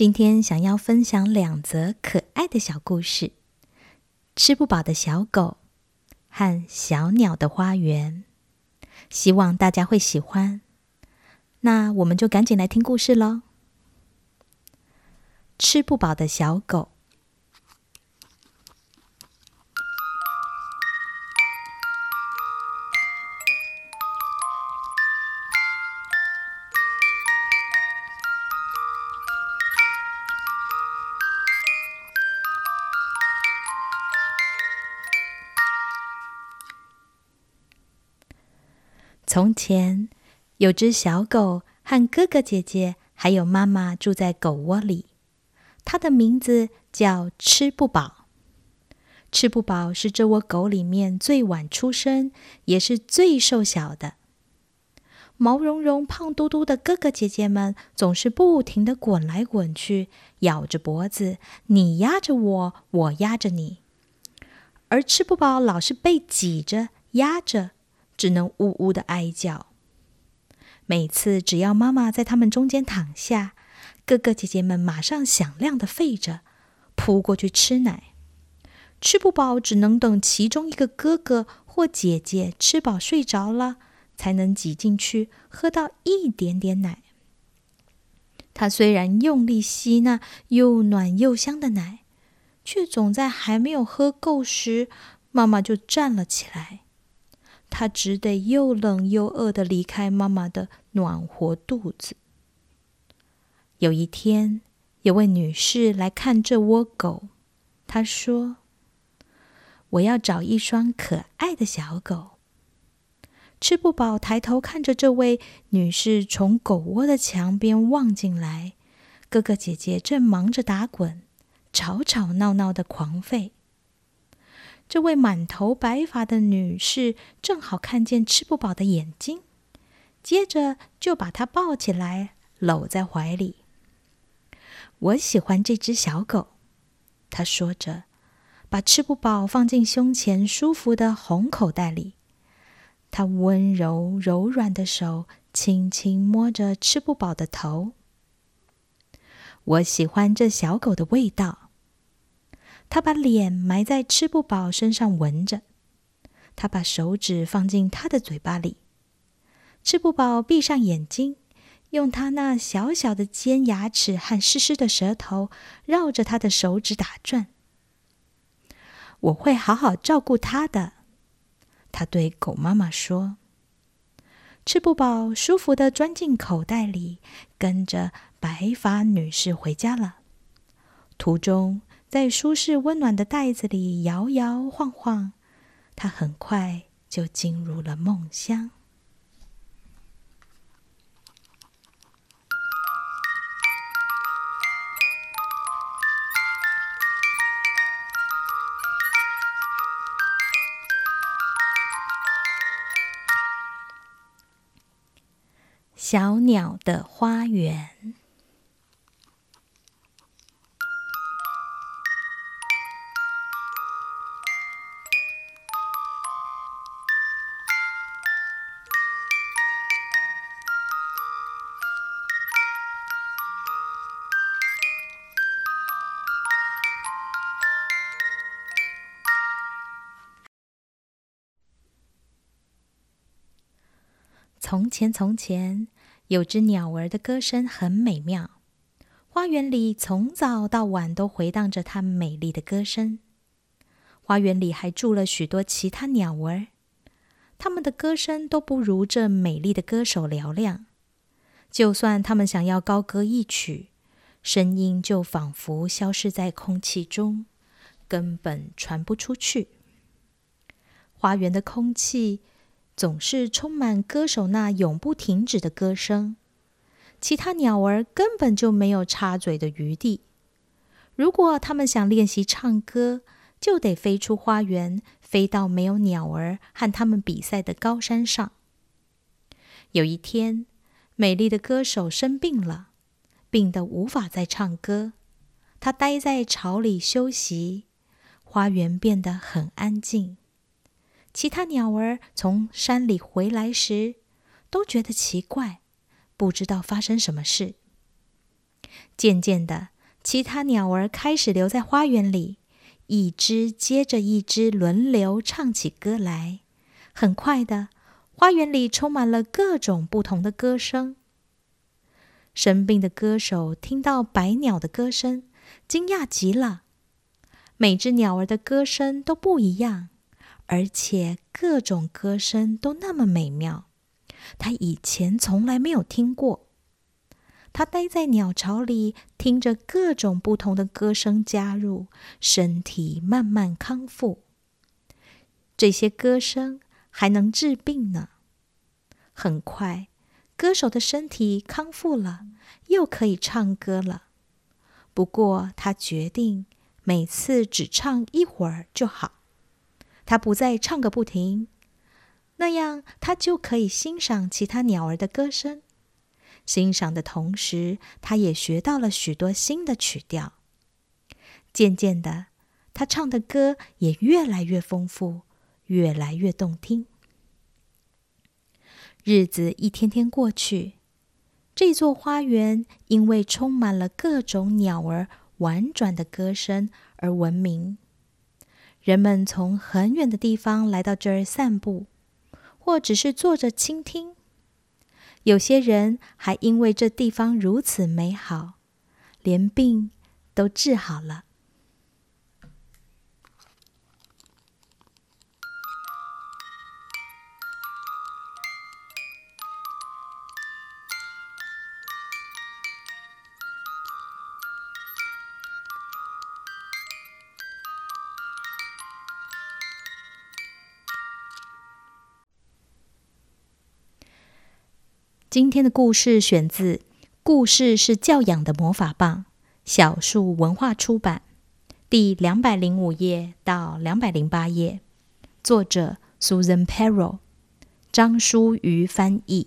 今天想要分享两则可爱的小故事：吃不饱的小狗和小鸟的花园。希望大家会喜欢。那我们就赶紧来听故事喽。吃不饱的小狗。从前，有只小狗和哥哥姐姐还有妈妈住在狗窝里。它的名字叫吃不饱。吃不饱是这窝狗里面最晚出生，也是最瘦小的。毛茸茸、胖嘟嘟的哥哥姐姐们总是不停的滚来滚去，咬着脖子，你压着我，我压着你。而吃不饱老是被挤着、压着。只能呜呜的哀叫。每次只要妈妈在他们中间躺下，哥哥姐姐们马上响亮的吠着，扑过去吃奶。吃不饱，只能等其中一个哥哥或姐姐吃饱睡着了，才能挤进去喝到一点点奶。他虽然用力吸那又暖又香的奶，却总在还没有喝够时，妈妈就站了起来。他只得又冷又饿的离开妈妈的暖和肚子。有一天，有位女士来看这窝狗，她说：“我要找一双可爱的小狗。”吃不饱，抬头看着这位女士从狗窝的墙边望进来，哥哥姐姐正忙着打滚，吵吵闹闹的狂吠。这位满头白发的女士正好看见吃不饱的眼睛，接着就把它抱起来，搂在怀里。我喜欢这只小狗，她说着，把吃不饱放进胸前舒服的红口袋里。她温柔柔软的手轻轻摸着吃不饱的头。我喜欢这小狗的味道。他把脸埋在吃不饱身上闻着，他把手指放进他的嘴巴里。吃不饱闭上眼睛，用他那小小的尖牙齿和湿湿的舌头绕着他的手指打转。我会好好照顾他的，他对狗妈妈说。吃不饱舒服的钻进口袋里，跟着白发女士回家了。途中。在舒适温暖的袋子里摇摇晃晃，他很快就进入了梦乡。小鸟的花园。从前，从前有只鸟儿的歌声很美妙，花园里从早到晚都回荡着它美丽的歌声。花园里还住了许多其他鸟儿，它们的歌声都不如这美丽的歌手嘹亮。就算它们想要高歌一曲，声音就仿佛消失在空气中，根本传不出去。花园的空气。总是充满歌手那永不停止的歌声，其他鸟儿根本就没有插嘴的余地。如果他们想练习唱歌，就得飞出花园，飞到没有鸟儿和他们比赛的高山上。有一天，美丽的歌手生病了，病得无法再唱歌，他待在巢里休息。花园变得很安静。其他鸟儿从山里回来时，都觉得奇怪，不知道发生什么事。渐渐的，其他鸟儿开始留在花园里，一只接着一只轮流唱起歌来。很快的，花园里充满了各种不同的歌声。生病的歌手听到百鸟的歌声，惊讶极了。每只鸟儿的歌声都不一样，而且各种歌声都那么美妙，他以前从来没有听过。他待在鸟巢里，听着各种不同的歌声加入，身体慢慢康复。这些歌声还能治病呢。很快，歌手的身体康复了，又可以唱歌了。不过，他决定每次只唱一会儿就好。他不再唱个不停，那样他就可以欣赏其他鸟儿的歌声。欣赏的同时，他也学到了许多新的曲调。渐渐的，他唱的歌也越来越丰富，越来越动听。日子一天天过去，这座花园因为充满了各种鸟儿婉转的歌声而闻名。人们从很远的地方来到这儿散步，或只是坐着倾听。有些人还因为这地方如此美好，连病都治好了。今天的故事选自《故事是教养的魔法棒》，小树文化出版，第两百零五页到两百零八页，作者 Susan Perro，张淑瑜翻译。